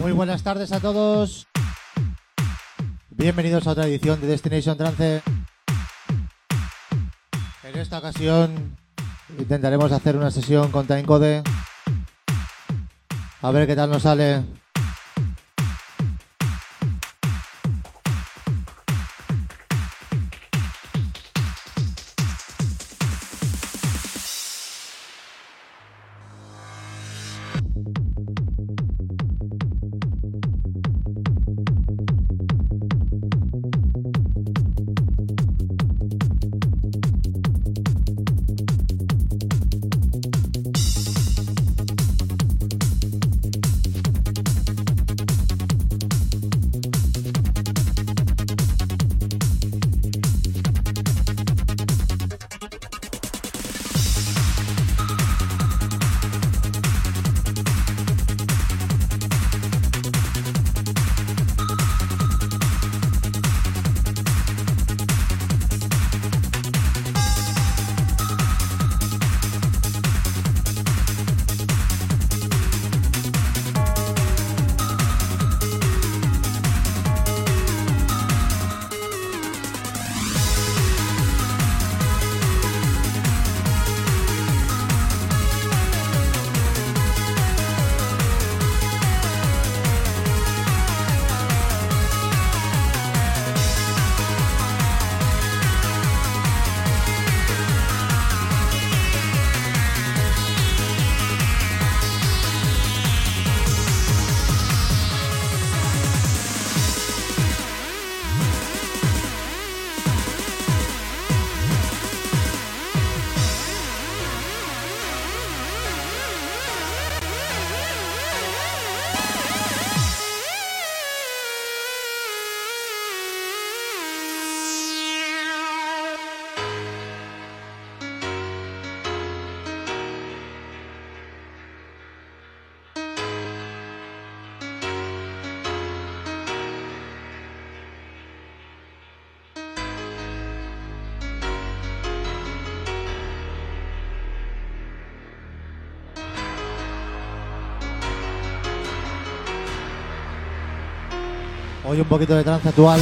Muy buenas tardes a todos. Bienvenidos a otra edición de Destination Trance. En esta ocasión intentaremos hacer una sesión con Timecode. A ver qué tal nos sale. Hoy un poquito de trance actual.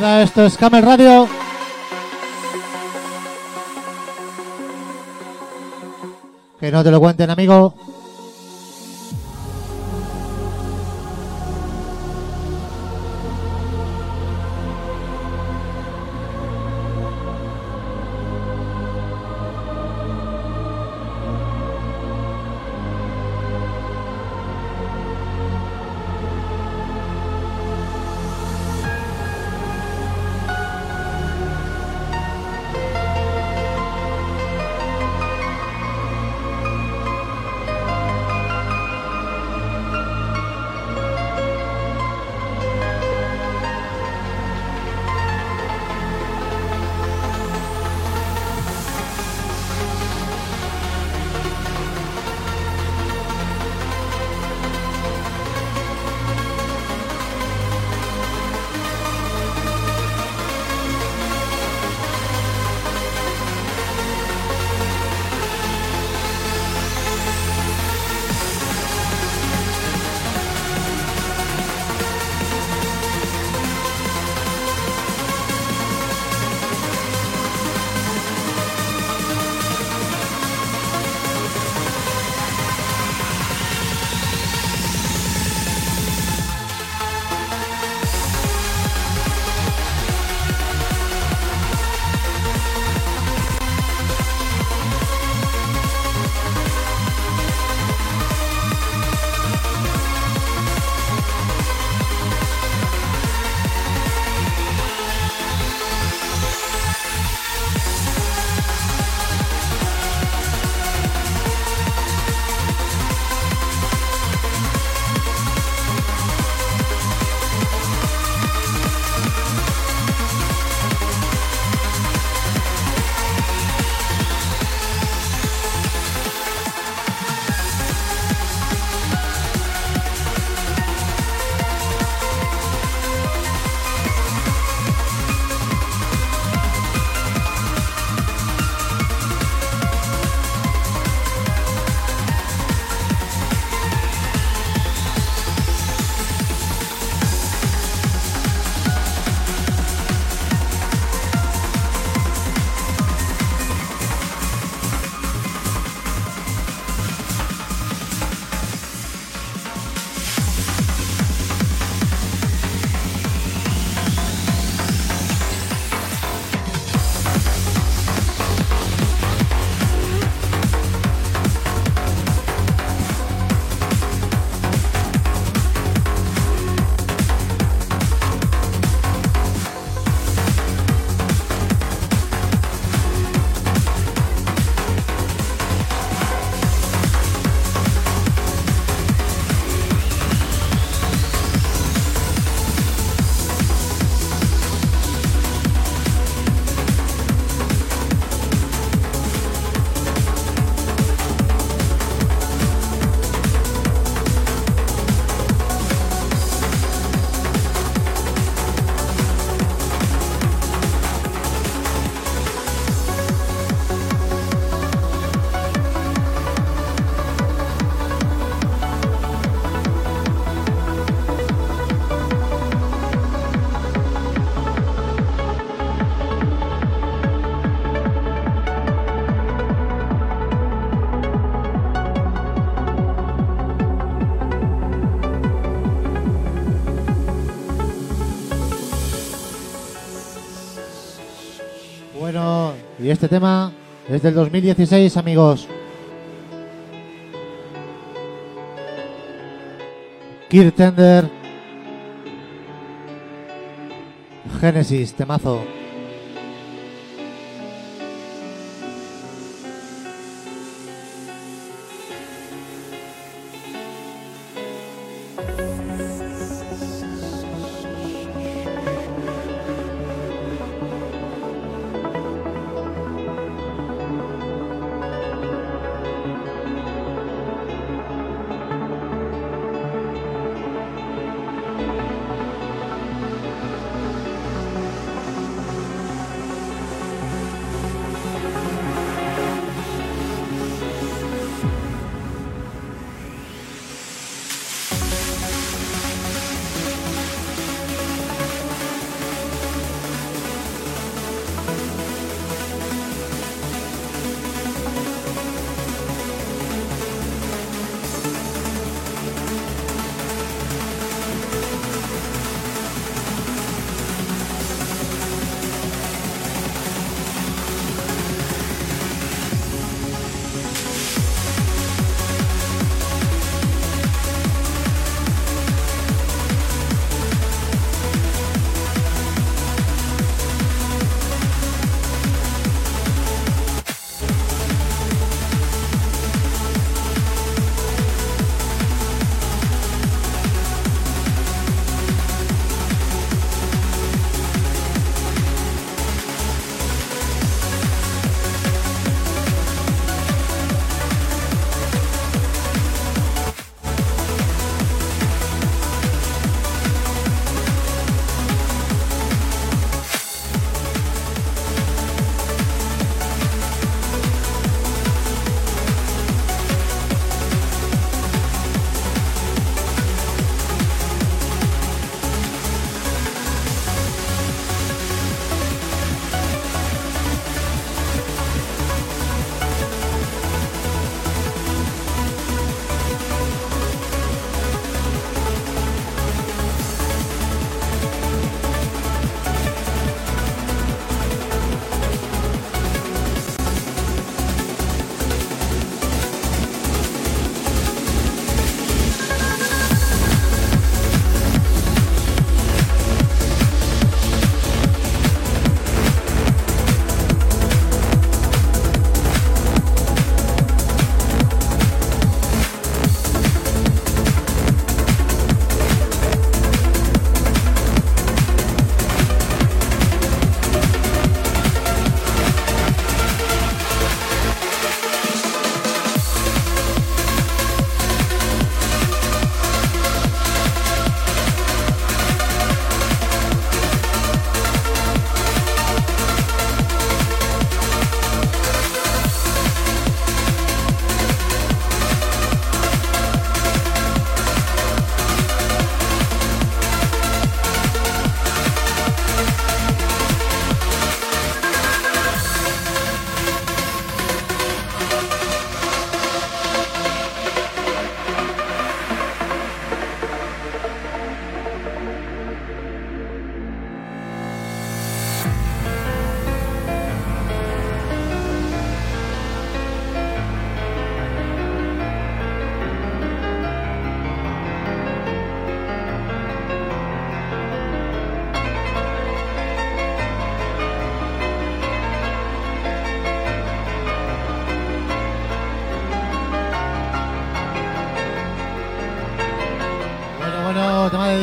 Esto es Camel Radio. Que no te lo cuenten, amigo. Y este tema es del 2016, amigos. Kirk Tender. Genesis, temazo.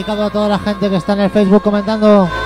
Dedicado a toda la gente que está en el Facebook comentando.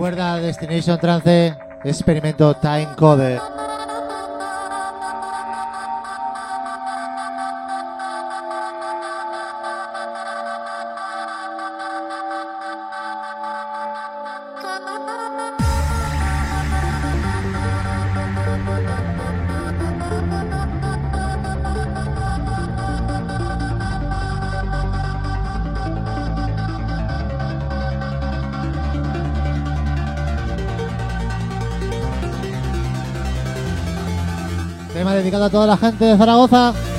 Recuerda Destination Trance, experimento Time Code. A toda la gente de Zaragoza.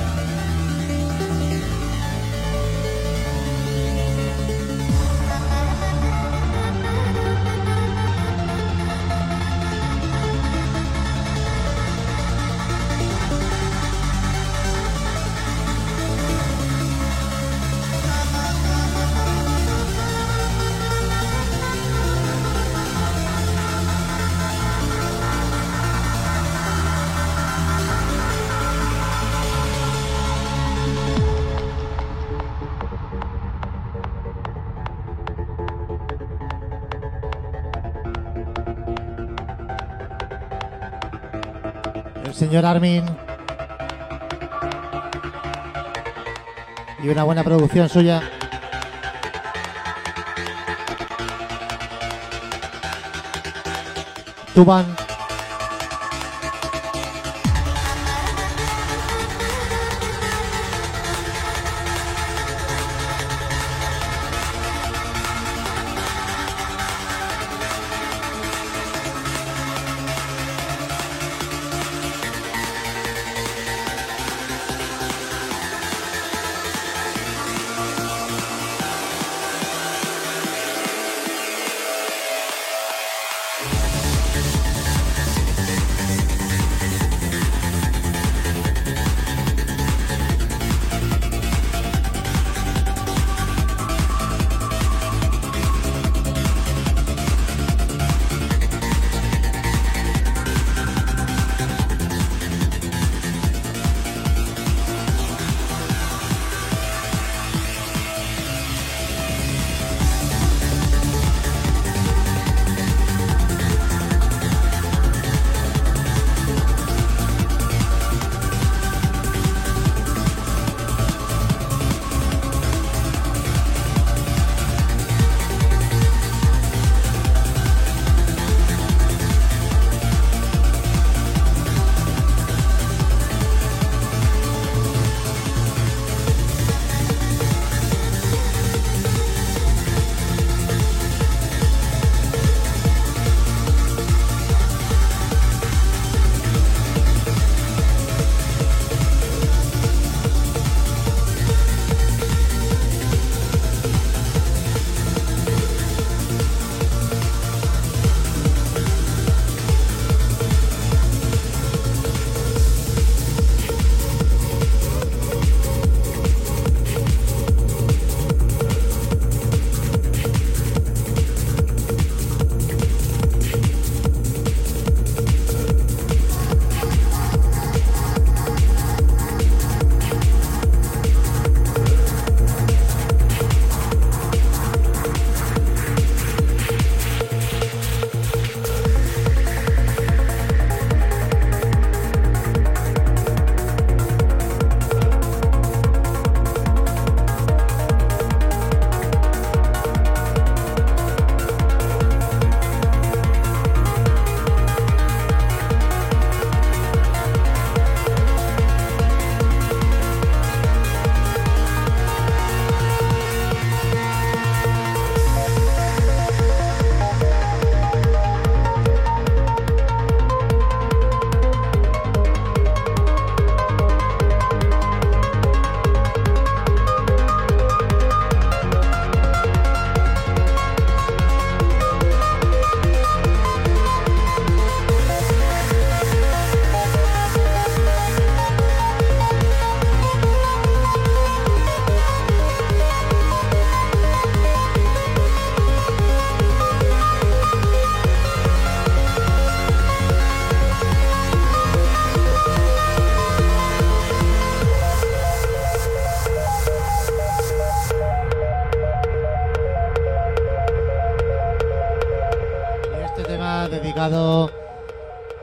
Armin. Y una buena producción suya. Tuban.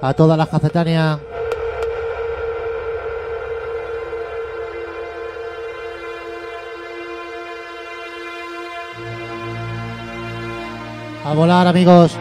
A toda la cafetania. A volar, amigos.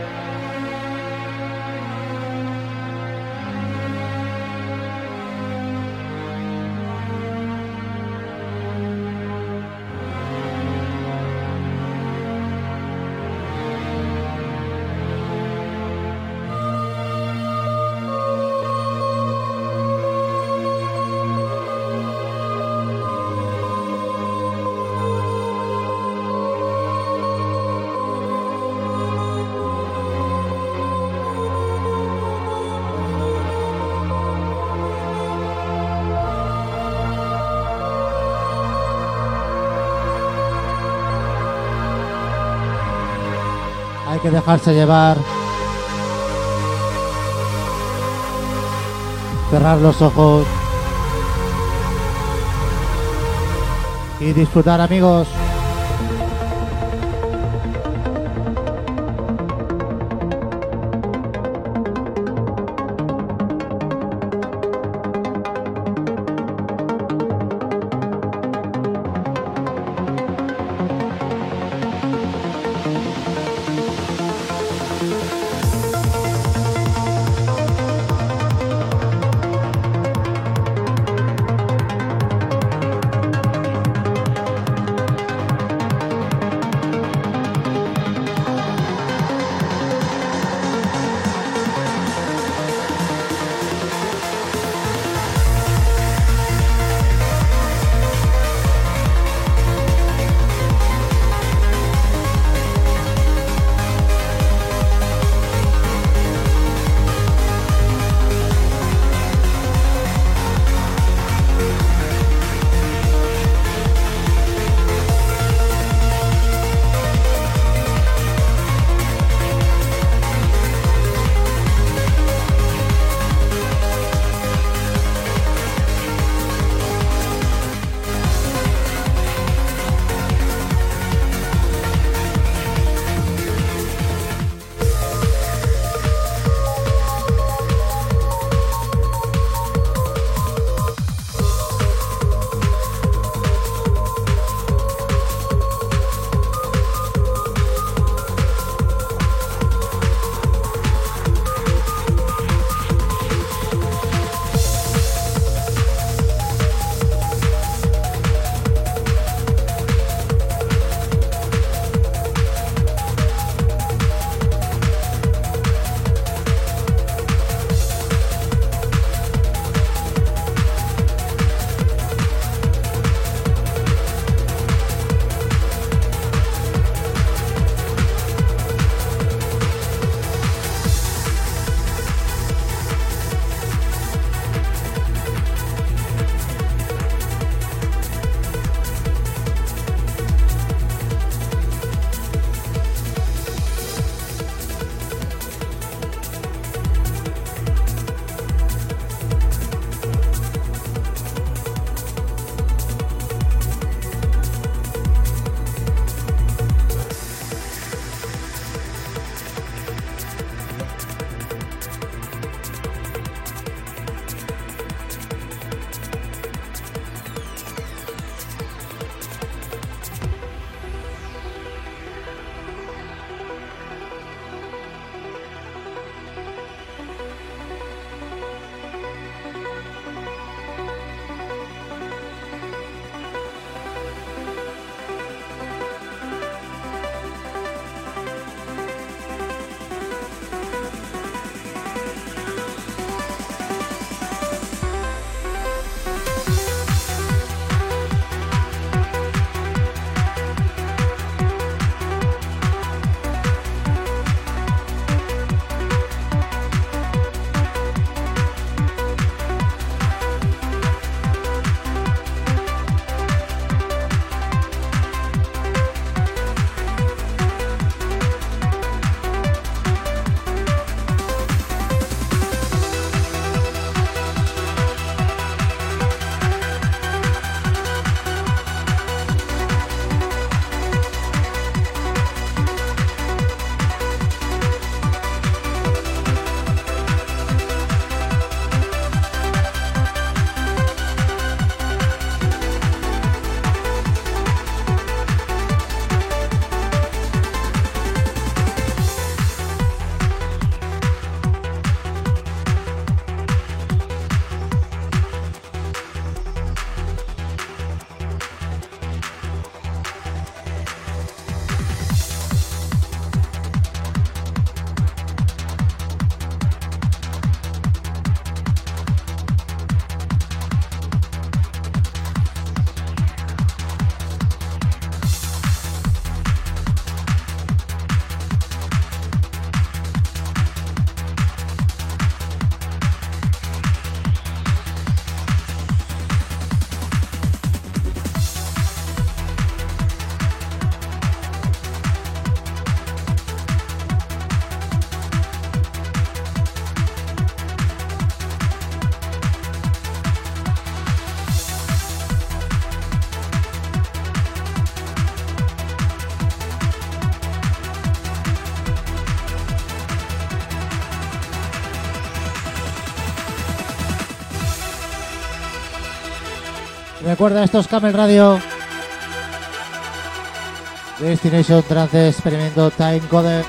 Hay que dejarse llevar. Cerrar los ojos. Y disfrutar amigos. Recuerda, esto es Camel Radio. Destination Trance Experimento Time Code.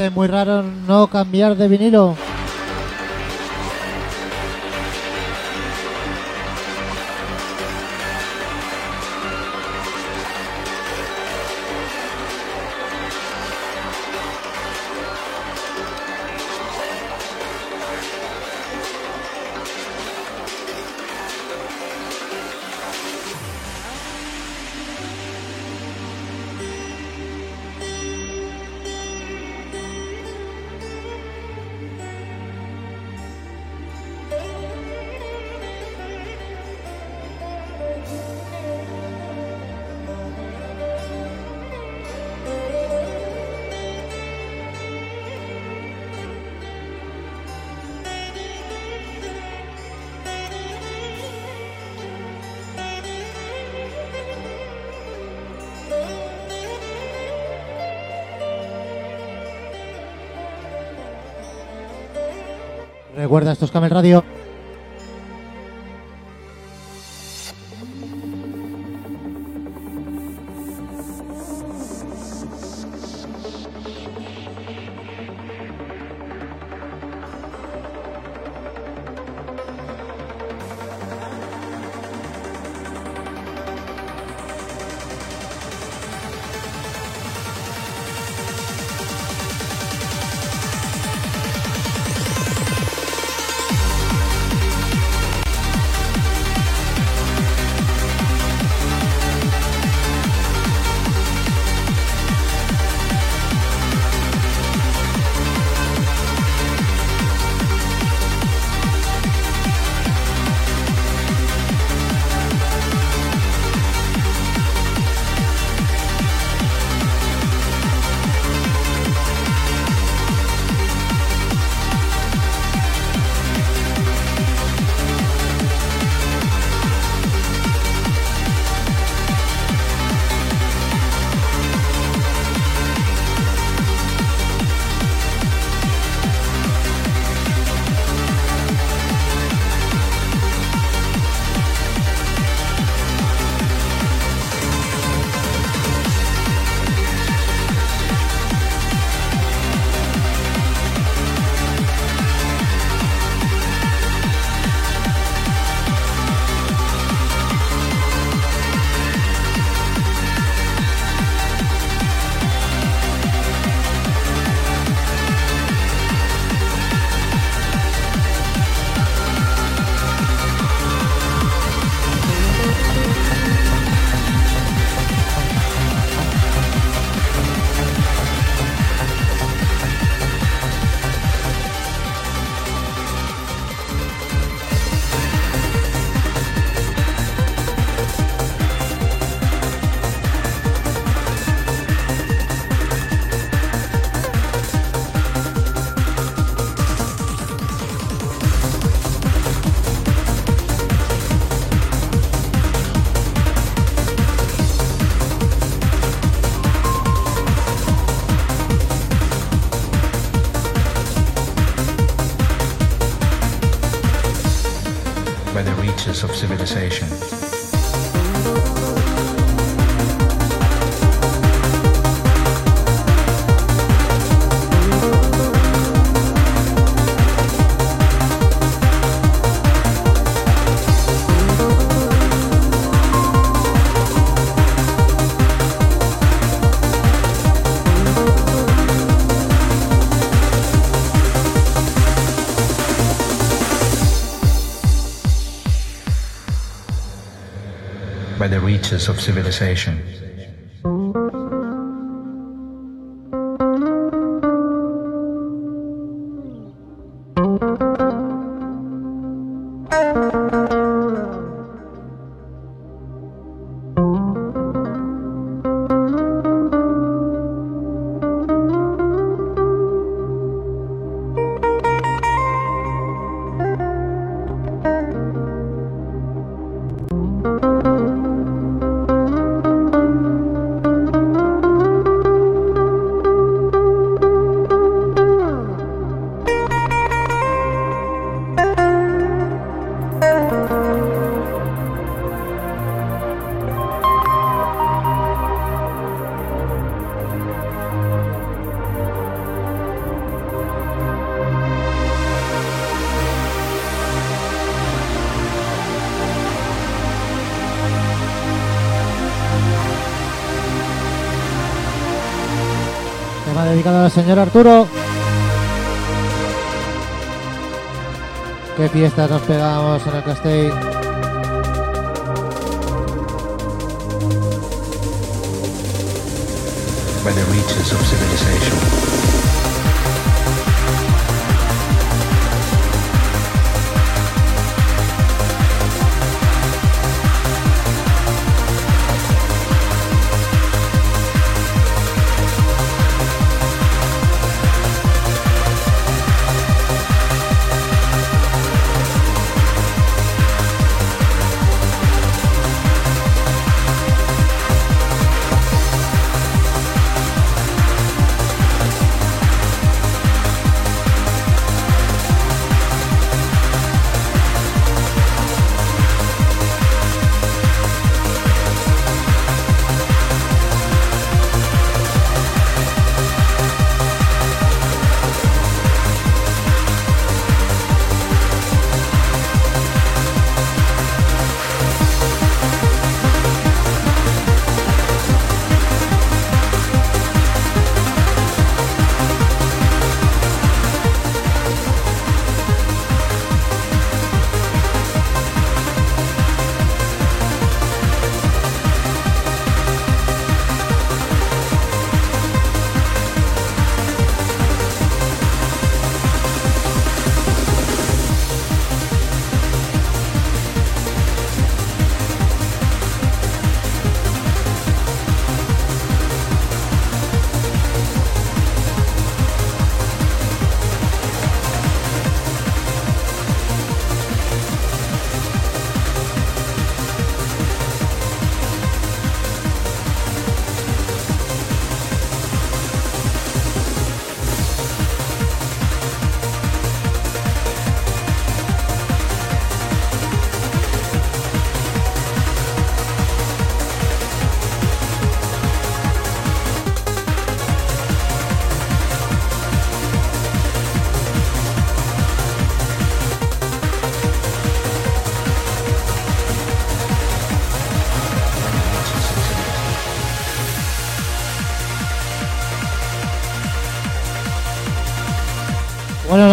Parece muy raro no cambiar de vinilo? Recuerda, esto es Camel Radio. the reaches of civilization. Señor Arturo. Qué fiestas nos pegamos en el Castell.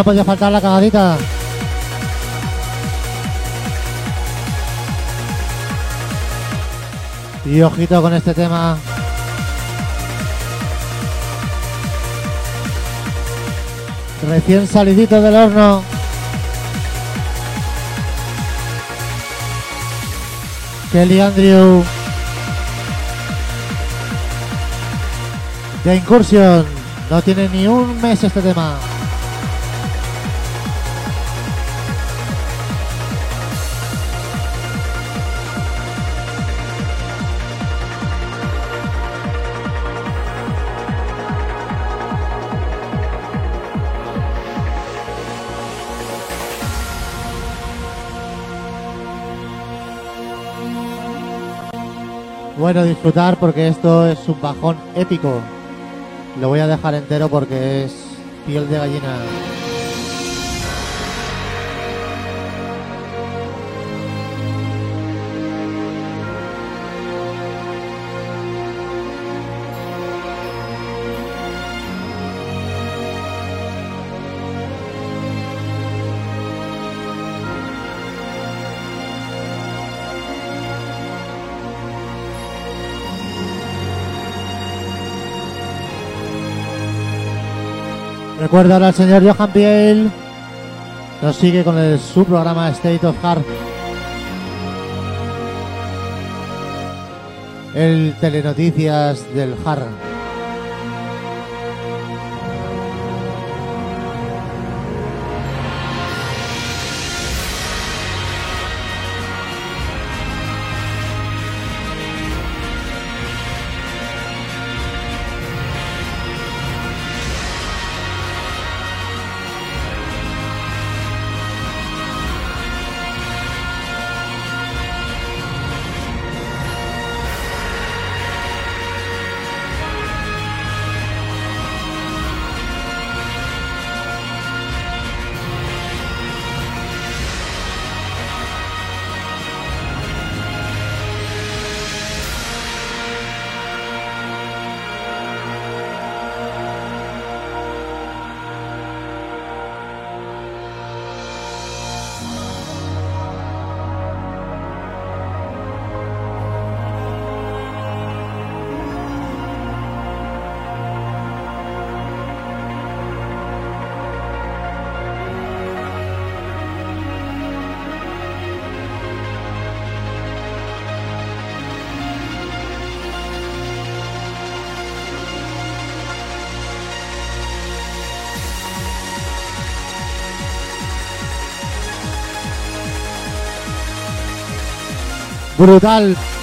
Podía faltar la cagadita. Y ojito con este tema. Recién salidito del horno. Kelly Andrew. De incursión. No tiene ni un mes este tema. Bueno, disfrutar porque esto es un bajón épico. Lo voy a dejar entero porque es piel de gallina. Recuerda ahora al señor Johan Piel. Nos sigue con su programa State of Heart. El Telenoticias del Har. Brutal.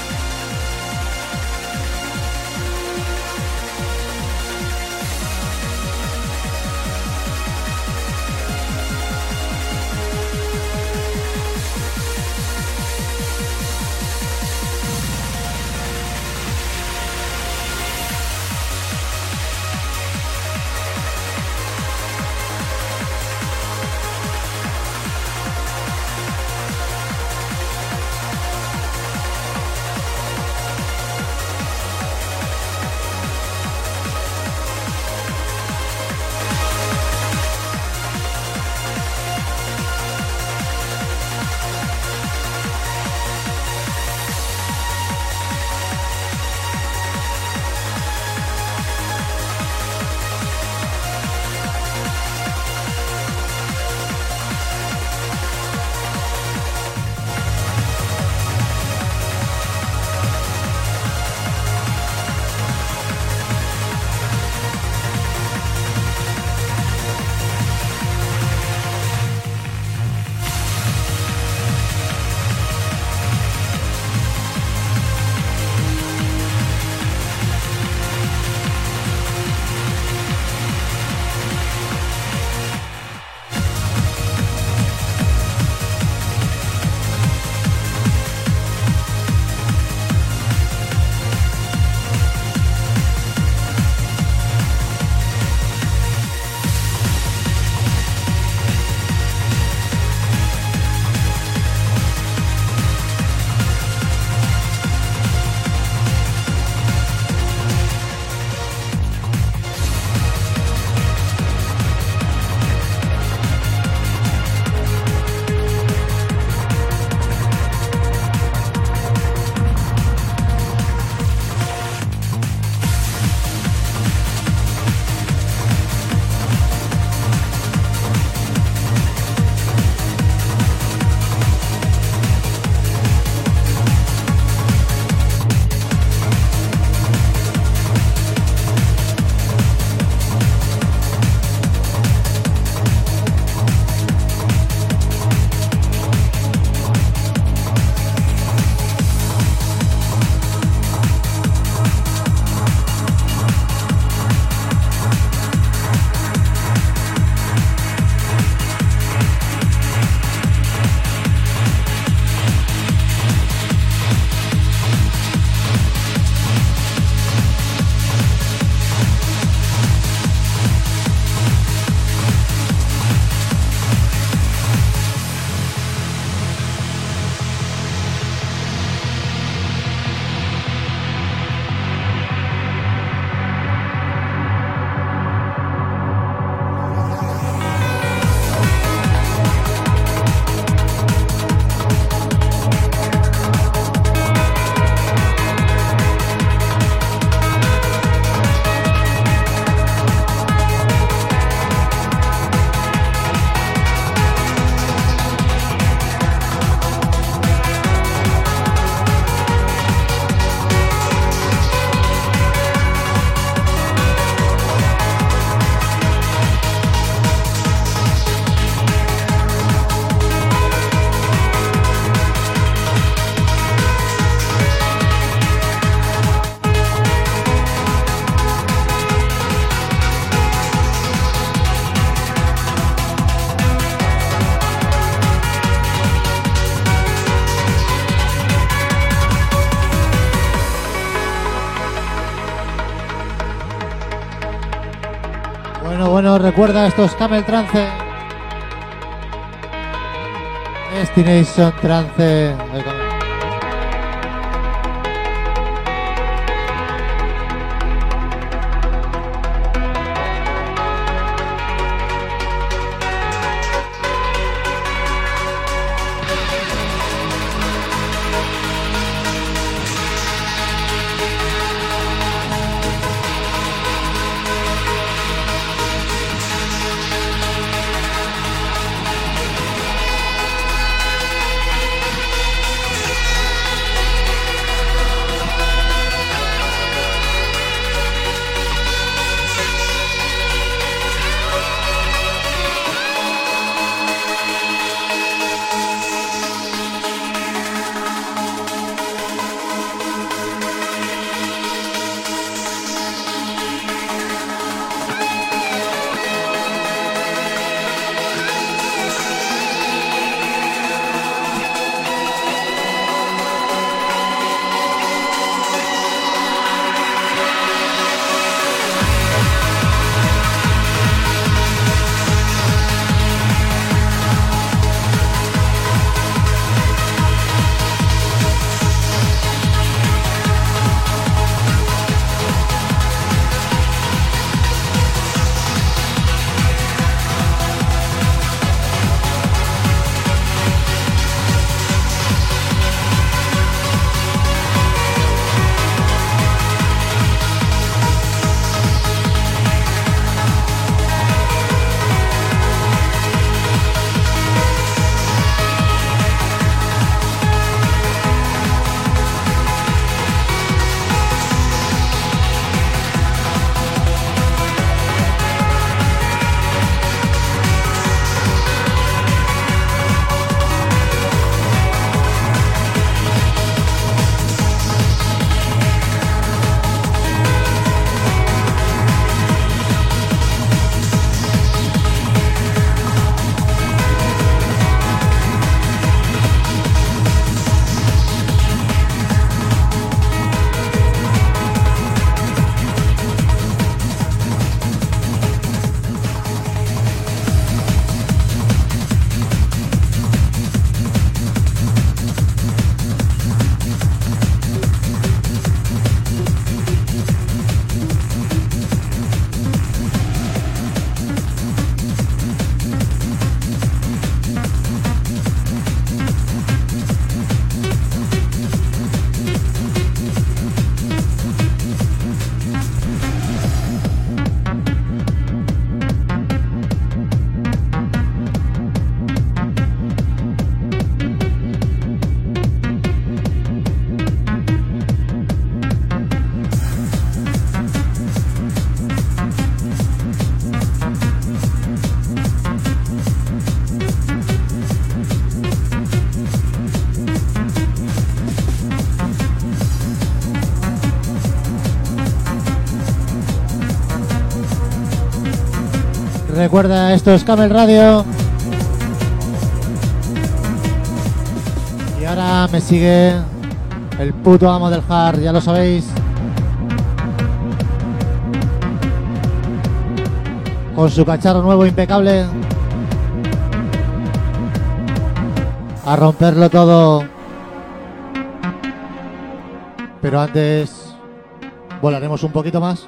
Bueno, recuerda estos Camel Trance. Destination Trance. Recuerda, esto es Camel Radio. Y ahora me sigue el puto amo del hard, ya lo sabéis. Con su cacharro nuevo impecable. A romperlo todo. Pero antes volaremos un poquito más.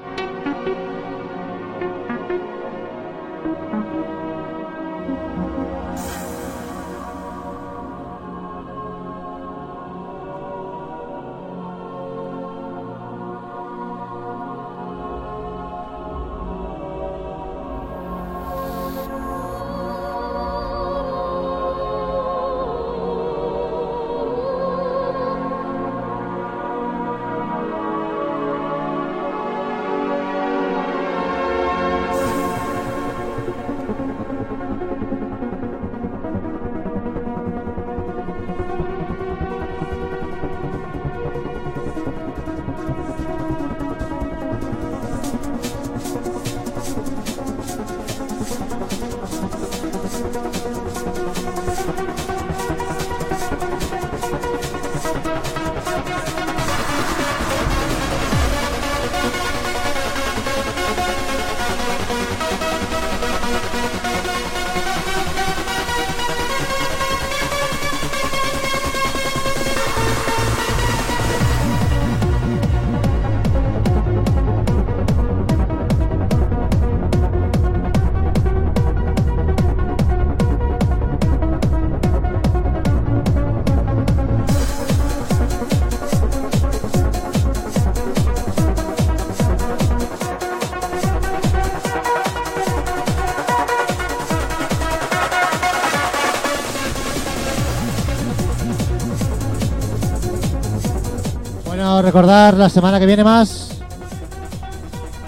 Recordar la semana que viene más.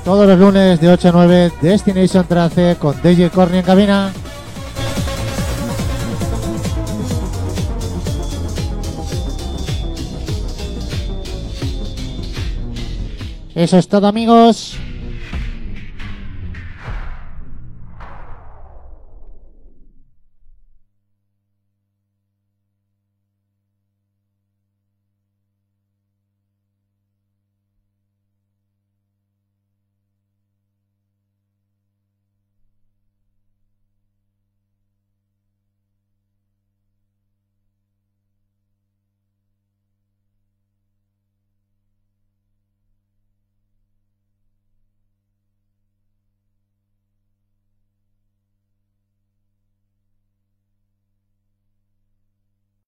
Todos los lunes de 8 a 9, Destination Trace con DJ Corny en cabina. Eso es todo amigos.